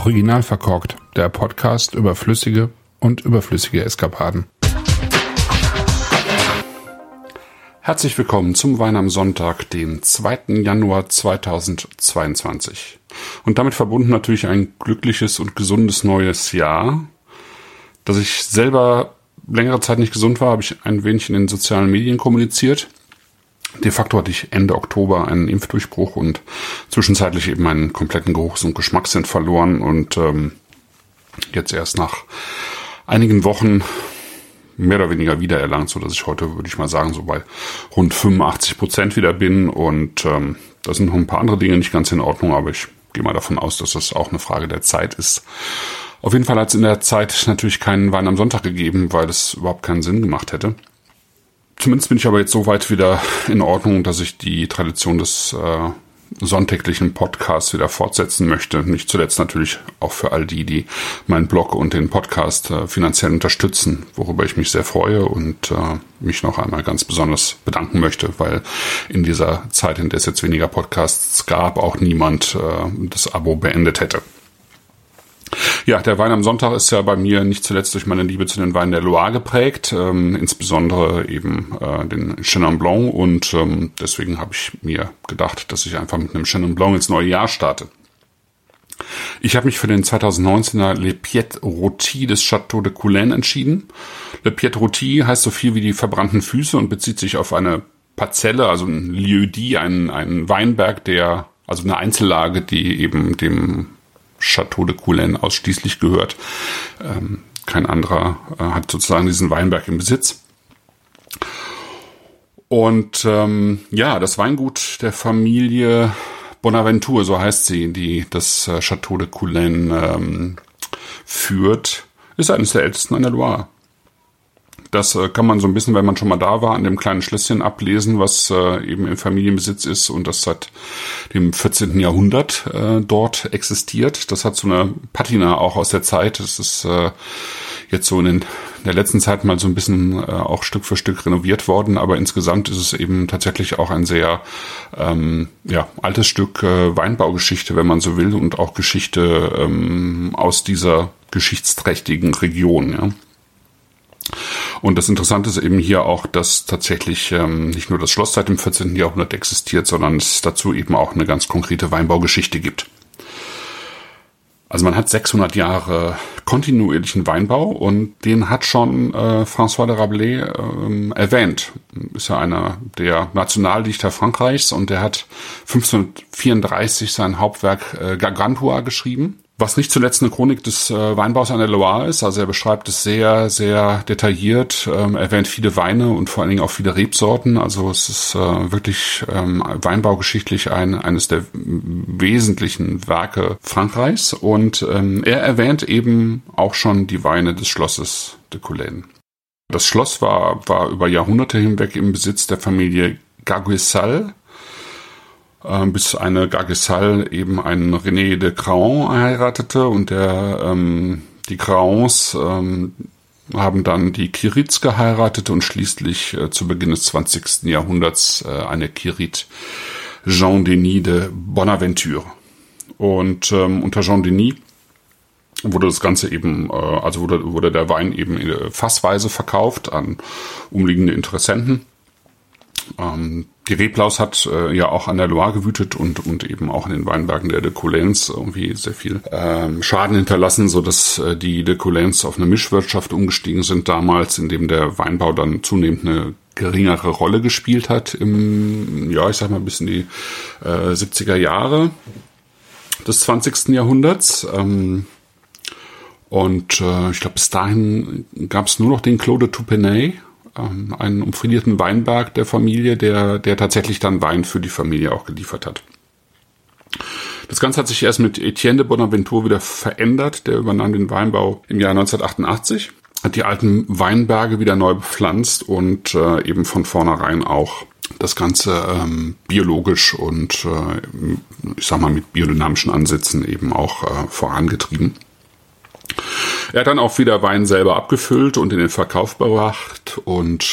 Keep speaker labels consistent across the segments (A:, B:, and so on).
A: Original verkorkt, der Podcast über flüssige und überflüssige Eskapaden. Herzlich willkommen zum Wein am Sonntag, den 2. Januar 2022. Und damit verbunden natürlich ein glückliches und gesundes neues Jahr. Dass ich selber längere Zeit nicht gesund war, habe ich ein wenig in den sozialen Medien kommuniziert. De facto hatte ich Ende Oktober einen Impfdurchbruch und zwischenzeitlich eben meinen kompletten Geruchs- und Geschmackssinn verloren und ähm, jetzt erst nach einigen Wochen mehr oder weniger wiedererlangt, so dass ich heute, würde ich mal sagen, so bei rund 85 Prozent wieder bin und ähm, da sind noch ein paar andere Dinge nicht ganz in Ordnung, aber ich gehe mal davon aus, dass das auch eine Frage der Zeit ist. Auf jeden Fall hat es in der Zeit natürlich keinen Wein am Sonntag gegeben, weil es überhaupt keinen Sinn gemacht hätte. Zumindest bin ich aber jetzt so weit wieder in Ordnung, dass ich die Tradition des äh, sonntäglichen Podcasts wieder fortsetzen möchte. Nicht zuletzt natürlich auch für all die, die meinen Blog und den Podcast äh, finanziell unterstützen, worüber ich mich sehr freue und äh, mich noch einmal ganz besonders bedanken möchte, weil in dieser Zeit, in der es jetzt weniger Podcasts gab, auch niemand äh, das Abo beendet hätte. Ja, der Wein am Sonntag ist ja bei mir nicht zuletzt durch meine Liebe zu den Weinen der Loire geprägt, ähm, insbesondere eben äh, den Chenin Blanc und ähm, deswegen habe ich mir gedacht, dass ich einfach mit einem Chenin Blanc ins neue Jahr starte. Ich habe mich für den 2019er Le Piet Rôti des Château de Coulaine entschieden. Le Piet Rôti heißt so viel wie die verbrannten Füße und bezieht sich auf eine Parzelle, also ein Lieu-dit, ein, ein Weinberg, der, also eine Einzellage, die eben dem Chateau de Coulaine ausschließlich gehört. Ähm, kein anderer äh, hat sozusagen diesen Weinberg im Besitz. Und ähm, ja, das Weingut der Familie Bonaventure, so heißt sie, die das äh, Chateau de Coulaine ähm, führt, ist eines der ältesten an der Loire. Das äh, kann man so ein bisschen, wenn man schon mal da war, an dem kleinen Schlösschen ablesen, was äh, eben im Familienbesitz ist und das seit dem 14. Jahrhundert äh, dort existiert. Das hat so eine Patina auch aus der Zeit. Das ist äh, jetzt so in, den, in der letzten Zeit mal so ein bisschen äh, auch Stück für Stück renoviert worden, aber insgesamt ist es eben tatsächlich auch ein sehr ähm, ja, altes Stück äh, Weinbaugeschichte, wenn man so will, und auch Geschichte ähm, aus dieser geschichtsträchtigen Region. Ja. Und das Interessante ist eben hier auch, dass tatsächlich ähm, nicht nur das Schloss seit dem 14. Jahrhundert existiert, sondern es dazu eben auch eine ganz konkrete Weinbaugeschichte gibt. Also man hat 600 Jahre kontinuierlichen Weinbau und den hat schon äh, François de Rabelais ähm, erwähnt. Ist ja einer der Nationaldichter Frankreichs und der hat 1534 sein Hauptwerk äh, Gargantua geschrieben was nicht zuletzt eine Chronik des äh, Weinbaus an der Loire ist. Also er beschreibt es sehr, sehr detailliert, ähm, erwähnt viele Weine und vor allen Dingen auch viele Rebsorten. Also es ist äh, wirklich ähm, weinbaugeschichtlich ein, eines der wesentlichen Werke Frankreichs. Und ähm, er erwähnt eben auch schon die Weine des Schlosses de Coulaine. Das Schloss war, war über Jahrhunderte hinweg im Besitz der Familie Gaguessal, äh, bis eine Gagesal eben einen René de Craon heiratete und der ähm, die Craons ähm, haben dann die Kirits geheiratet und schließlich äh, zu Beginn des 20. Jahrhunderts äh, eine Kirit Jean Denis de Bonaventure. Und ähm, unter Jean Denis wurde das Ganze eben, äh, also wurde, wurde der Wein eben in fassweise verkauft an umliegende Interessenten. Ähm, die Reblaus hat äh, ja auch an der Loire gewütet und, und eben auch in den Weinbergen der de Coulens irgendwie sehr viel ähm, Schaden hinterlassen, so dass äh, die de Coulens auf eine Mischwirtschaft umgestiegen sind damals, in dem der Weinbau dann zunehmend eine geringere Rolle gespielt hat im, ja, ich sag mal, bis in die äh, 70er Jahre des 20. Jahrhunderts. Ähm, und äh, ich glaube, bis dahin gab es nur noch den Claude de Toupenay, ähm, einen umfriedierten Weinberg der Familie, der, der tatsächlich dann Wein für die Familie auch geliefert hat. Das Ganze hat sich erst mit Etienne de Bonaventure wieder verändert. Der übernahm den Weinbau im Jahr 1988, hat die alten Weinberge wieder neu bepflanzt und äh, eben von vornherein auch das Ganze ähm, biologisch und äh, ich sag mal mit biodynamischen Ansätzen eben auch äh, vorangetrieben. Er hat dann auch wieder Wein selber abgefüllt und in den Verkauf gebracht und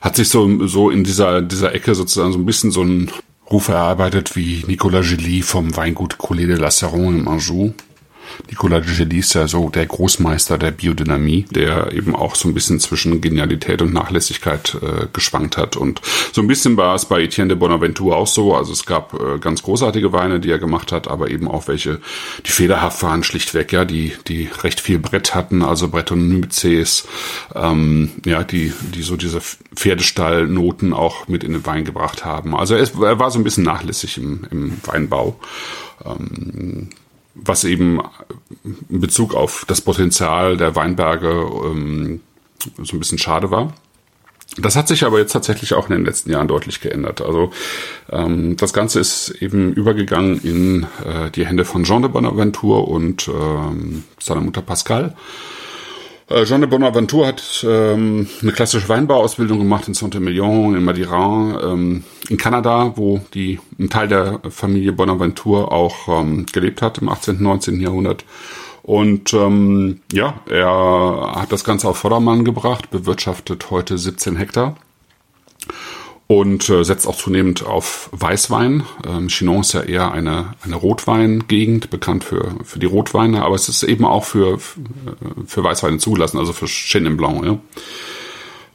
A: hat sich so, so in dieser, dieser Ecke sozusagen so ein bisschen so einen Ruf erarbeitet wie Nicolas Gilly vom Weingut Collet de la Serron im Anjou. Nicolas de Gelly ist ja so der Großmeister der Biodynamie, der eben auch so ein bisschen zwischen Genialität und Nachlässigkeit äh, geschwankt hat. Und so ein bisschen war es bei Etienne de Bonaventure auch so. Also es gab äh, ganz großartige Weine, die er gemacht hat, aber eben auch welche, die federhaft waren, schlichtweg, ja, die, die recht viel Brett hatten, also Brettanomyces, ähm, ja, die, die so diese Pferdestallnoten auch mit in den Wein gebracht haben. Also er, er war so ein bisschen nachlässig im, im Weinbau. Ähm, was eben in Bezug auf das Potenzial der Weinberge ähm, so ein bisschen schade war. Das hat sich aber jetzt tatsächlich auch in den letzten Jahren deutlich geändert. Also ähm, das Ganze ist eben übergegangen in äh, die Hände von Jean de Bonaventure und ähm, seiner Mutter Pascal. Äh, Jean de Bonaventure hat ähm, eine klassische Weinbauausbildung gemacht in Saint-Emilion, in Madiran, ähm, in Kanada, wo die ein Teil der Familie Bonaventure auch ähm, gelebt hat im 18. 19. Jahrhundert. Und ähm, ja, er hat das Ganze auf Vordermann gebracht, bewirtschaftet heute 17 Hektar und äh, setzt auch zunehmend auf Weißwein. Ähm, Chinon ist ja eher eine, eine Rotweingegend, bekannt für, für die Rotweine, aber es ist eben auch für, für Weißweine zugelassen, also für Chenin Blanc. Ja.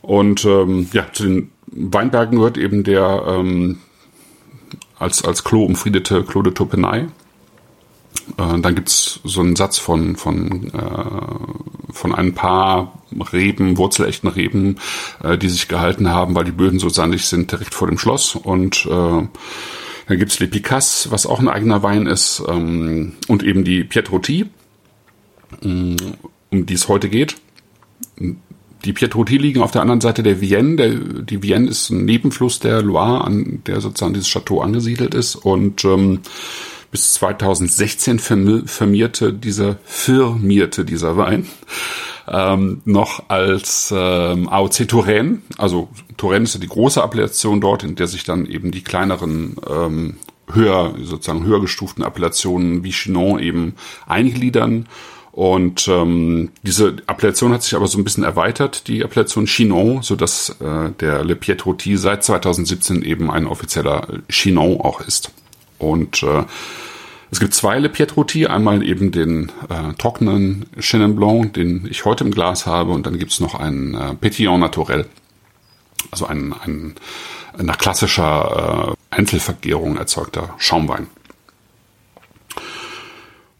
A: Und ähm, ja, zu den Weinbergen gehört eben der ähm, als, als Klo umfriedete Clos de Topenay. Äh, dann gibt's so einen Satz von, von, äh, von ein paar Reben, wurzelechten Reben, äh, die sich gehalten haben, weil die Böden so sandig sind, direkt vor dem Schloss. Und äh, dann gibt's Le Picasse, was auch ein eigener Wein ist, ähm, und eben die Pietrotti, um die es heute geht. Die Pietrotti liegen auf der anderen Seite der Vienne. Der, die Vienne ist ein Nebenfluss der Loire, an der sozusagen dieses Chateau angesiedelt ist. Und ähm, bis 2016 firmierte dieser, firmierte dieser Wein ähm, noch als ähm, AOC Touraine. Also Touraine ist ja die große Appellation dort, in der sich dann eben die kleineren ähm, höher, sozusagen höher gestuften Appellationen wie Chinon eben eingliedern. Und ähm, diese Appellation hat sich aber so ein bisschen erweitert, die Appellation Chinon, so dass äh, der Le Pietrotti seit 2017 eben ein offizieller Chinon auch ist. Und äh, es gibt zwei Le Pietrotti, einmal eben den äh, trockenen Chenin Blanc, den ich heute im Glas habe, und dann gibt's noch einen äh, Petillon Naturel, also ein, ein nach klassischer äh, Einzelvergärung erzeugter Schaumwein.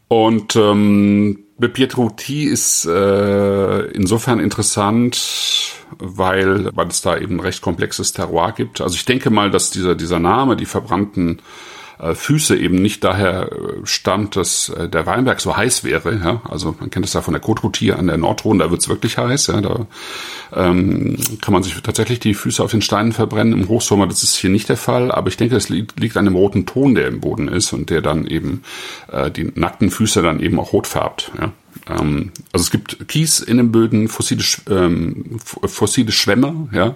A: Und ähm, Le Pietrotti ist äh, insofern interessant, weil, weil es da eben ein recht komplexes Terroir gibt. Also ich denke mal, dass dieser, dieser Name, die verbrannten Füße eben nicht daher äh, stammt, dass äh, der Weinberg so heiß wäre. Ja? Also man kennt es ja von der Côte an der Nordrhone, da wird's wirklich heiß. Ja? Da ähm, kann man sich tatsächlich die Füße auf den Steinen verbrennen. Im Hochsommer, das ist hier nicht der Fall, aber ich denke, es liegt, liegt an dem roten Ton, der im Boden ist und der dann eben äh, die nackten Füße dann eben auch rot färbt. Ja? Ähm, also es gibt Kies in den Böden, fossile, ähm, fossile Schwämme ja,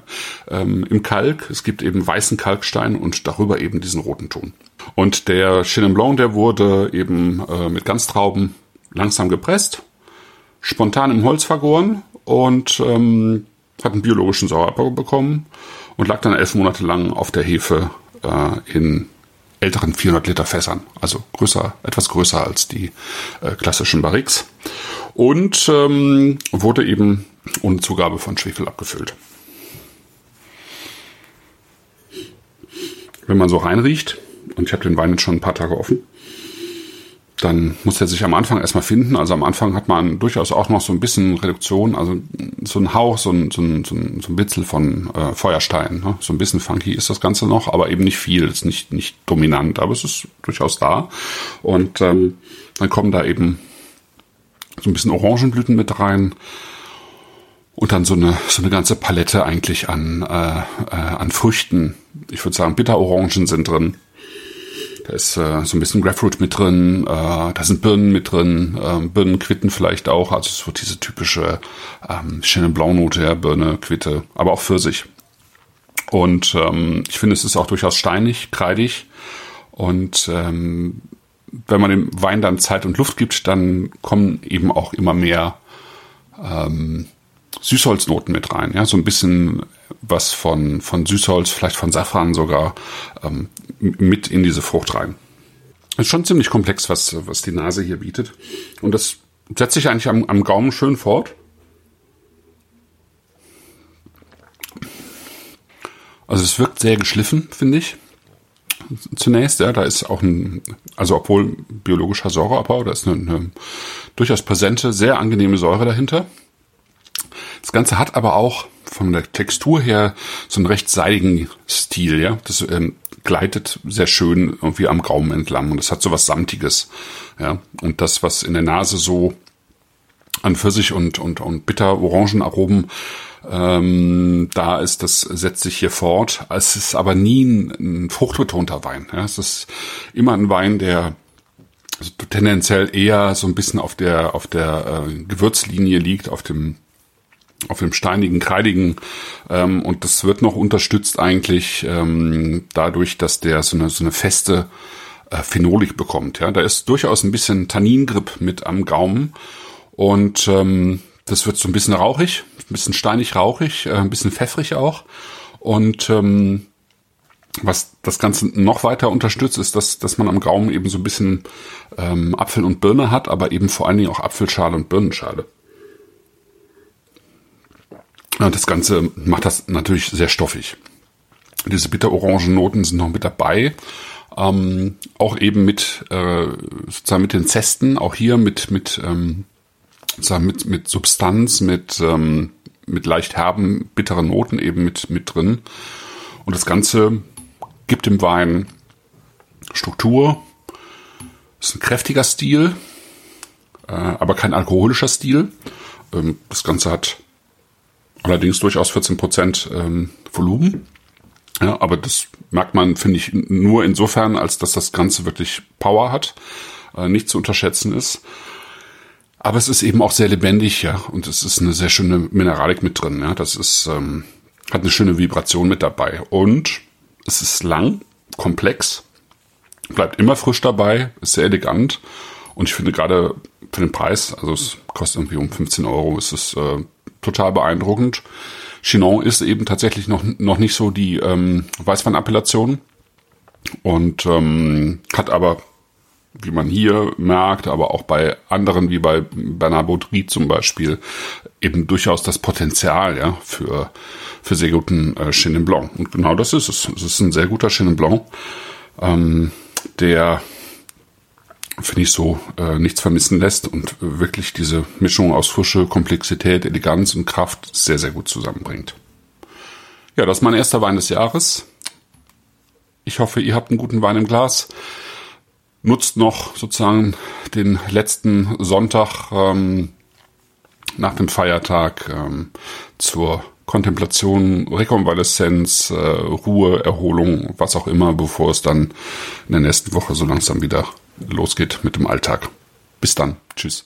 A: ähm, im Kalk. Es gibt eben weißen Kalkstein und darüber eben diesen roten Ton. Und der Chenin Blanc, der wurde eben äh, mit Ganztrauben langsam gepresst, spontan im Holz vergoren und ähm, hat einen biologischen Sauerabbau bekommen und lag dann elf Monate lang auf der Hefe äh, in älteren 400 Liter Fässern, also größer, etwas größer als die äh, klassischen Barriques und ähm, wurde eben ohne Zugabe von Schwefel abgefüllt. Wenn man so reinriecht, und ich habe den Wein jetzt schon ein paar Tage offen, dann muss er sich am Anfang erstmal finden. Also am Anfang hat man durchaus auch noch so ein bisschen Reduktion, also so ein Hauch, so ein, so ein, so ein, so ein Bitzel von äh, Feuerstein. Ne? So ein bisschen funky ist das Ganze noch, aber eben nicht viel, ist nicht, nicht dominant, aber es ist durchaus da. Und ähm, dann kommen da eben so ein bisschen Orangenblüten mit rein. Und dann so eine, so eine ganze Palette eigentlich an, äh, äh, an Früchten. Ich würde sagen, Bitterorangen sind drin da ist äh, so ein bisschen Grapefruit mit drin, äh, da sind Birnen mit drin, äh, Birnenquitten vielleicht auch, also so diese typische ähm, Chenin Blanc Note, ja, Birne, Quitte, aber auch Pfirsich. Und ähm, ich finde, es ist auch durchaus steinig, kreidig und ähm, wenn man dem Wein dann Zeit und Luft gibt, dann kommen eben auch immer mehr ähm, Süßholznoten mit rein. Ja, so ein bisschen was von, von Süßholz, vielleicht von Safran sogar, ähm, mit in diese Frucht rein. ist schon ziemlich komplex, was, was die Nase hier bietet. Und das setzt sich eigentlich am, am Gaumen schön fort. Also es wirkt sehr geschliffen, finde ich. Zunächst, ja, da ist auch ein, also obwohl biologischer Säureabbau, da ist eine, eine durchaus präsente, sehr angenehme Säure dahinter. Das Ganze hat aber auch von der Textur her so einen recht seidigen Stil, ja. Das ähm, gleitet sehr schön irgendwie am Gaumen entlang und das hat so was Samtiges, ja. Und das, was in der Nase so an Pfirsich und, und, und bitter-Orangenaromen ähm, da ist, das setzt sich hier fort. Es ist aber nie ein, ein fruchtbetonter Wein. Ja. Es ist immer ein Wein, der also tendenziell eher so ein bisschen auf der auf der äh, Gewürzlinie liegt, auf dem auf dem steinigen, kreidigen ähm, und das wird noch unterstützt eigentlich ähm, dadurch, dass der so eine so eine feste äh, Phenolik bekommt. Ja, da ist durchaus ein bisschen Tanningrip mit am Gaumen und ähm, das wird so ein bisschen rauchig, ein bisschen steinig rauchig, äh, ein bisschen pfeffrig auch und ähm, was das Ganze noch weiter unterstützt, ist, dass, dass man am Gaumen eben so ein bisschen ähm, Apfel und Birne hat, aber eben vor allen Dingen auch Apfelschale und Birnenschale. Und das Ganze macht das natürlich sehr stoffig. Diese bitter-orangen Noten sind noch mit dabei. Ähm, auch eben mit, äh, sozusagen mit den Zesten, auch hier mit, mit, ähm, sozusagen mit, mit Substanz, mit, ähm, mit leicht herben, bitteren Noten eben mit, mit drin. Und das Ganze gibt dem Wein Struktur. Ist ein kräftiger Stil, äh, aber kein alkoholischer Stil. Ähm, das Ganze hat allerdings durchaus 14 Prozent ähm, Volumen. Ja, aber das merkt man, finde ich, nur insofern, als dass das Ganze wirklich Power hat, äh, nicht zu unterschätzen ist. Aber es ist eben auch sehr lebendig, ja, und es ist eine sehr schöne Mineralik mit drin, ja. Das ist, ähm, hat eine schöne Vibration mit dabei. Und es ist lang, komplex, bleibt immer frisch dabei, ist sehr elegant. Und ich finde gerade für den Preis, also es kostet irgendwie um 15 Euro, ist es äh, total beeindruckend. Chinon ist eben tatsächlich noch, noch nicht so die ähm, Weißwein-Appellation und ähm, hat aber, wie man hier merkt, aber auch bei anderen, wie bei Bernard Baudry zum Beispiel, eben durchaus das Potenzial ja, für, für sehr guten äh, Chenin Blanc. Und genau das ist es. Es ist ein sehr guter Chenin Blanc, ähm, der finde ich so äh, nichts vermissen lässt und wirklich diese Mischung aus Frische, Komplexität, Eleganz und Kraft sehr, sehr gut zusammenbringt. Ja, das ist mein erster Wein des Jahres. Ich hoffe, ihr habt einen guten Wein im Glas. Nutzt noch sozusagen den letzten Sonntag ähm, nach dem Feiertag ähm, zur Kontemplation, Rekonvaleszenz, äh, Ruhe, Erholung, was auch immer, bevor es dann in der nächsten Woche so langsam wieder losgeht mit dem Alltag. Bis dann. Tschüss.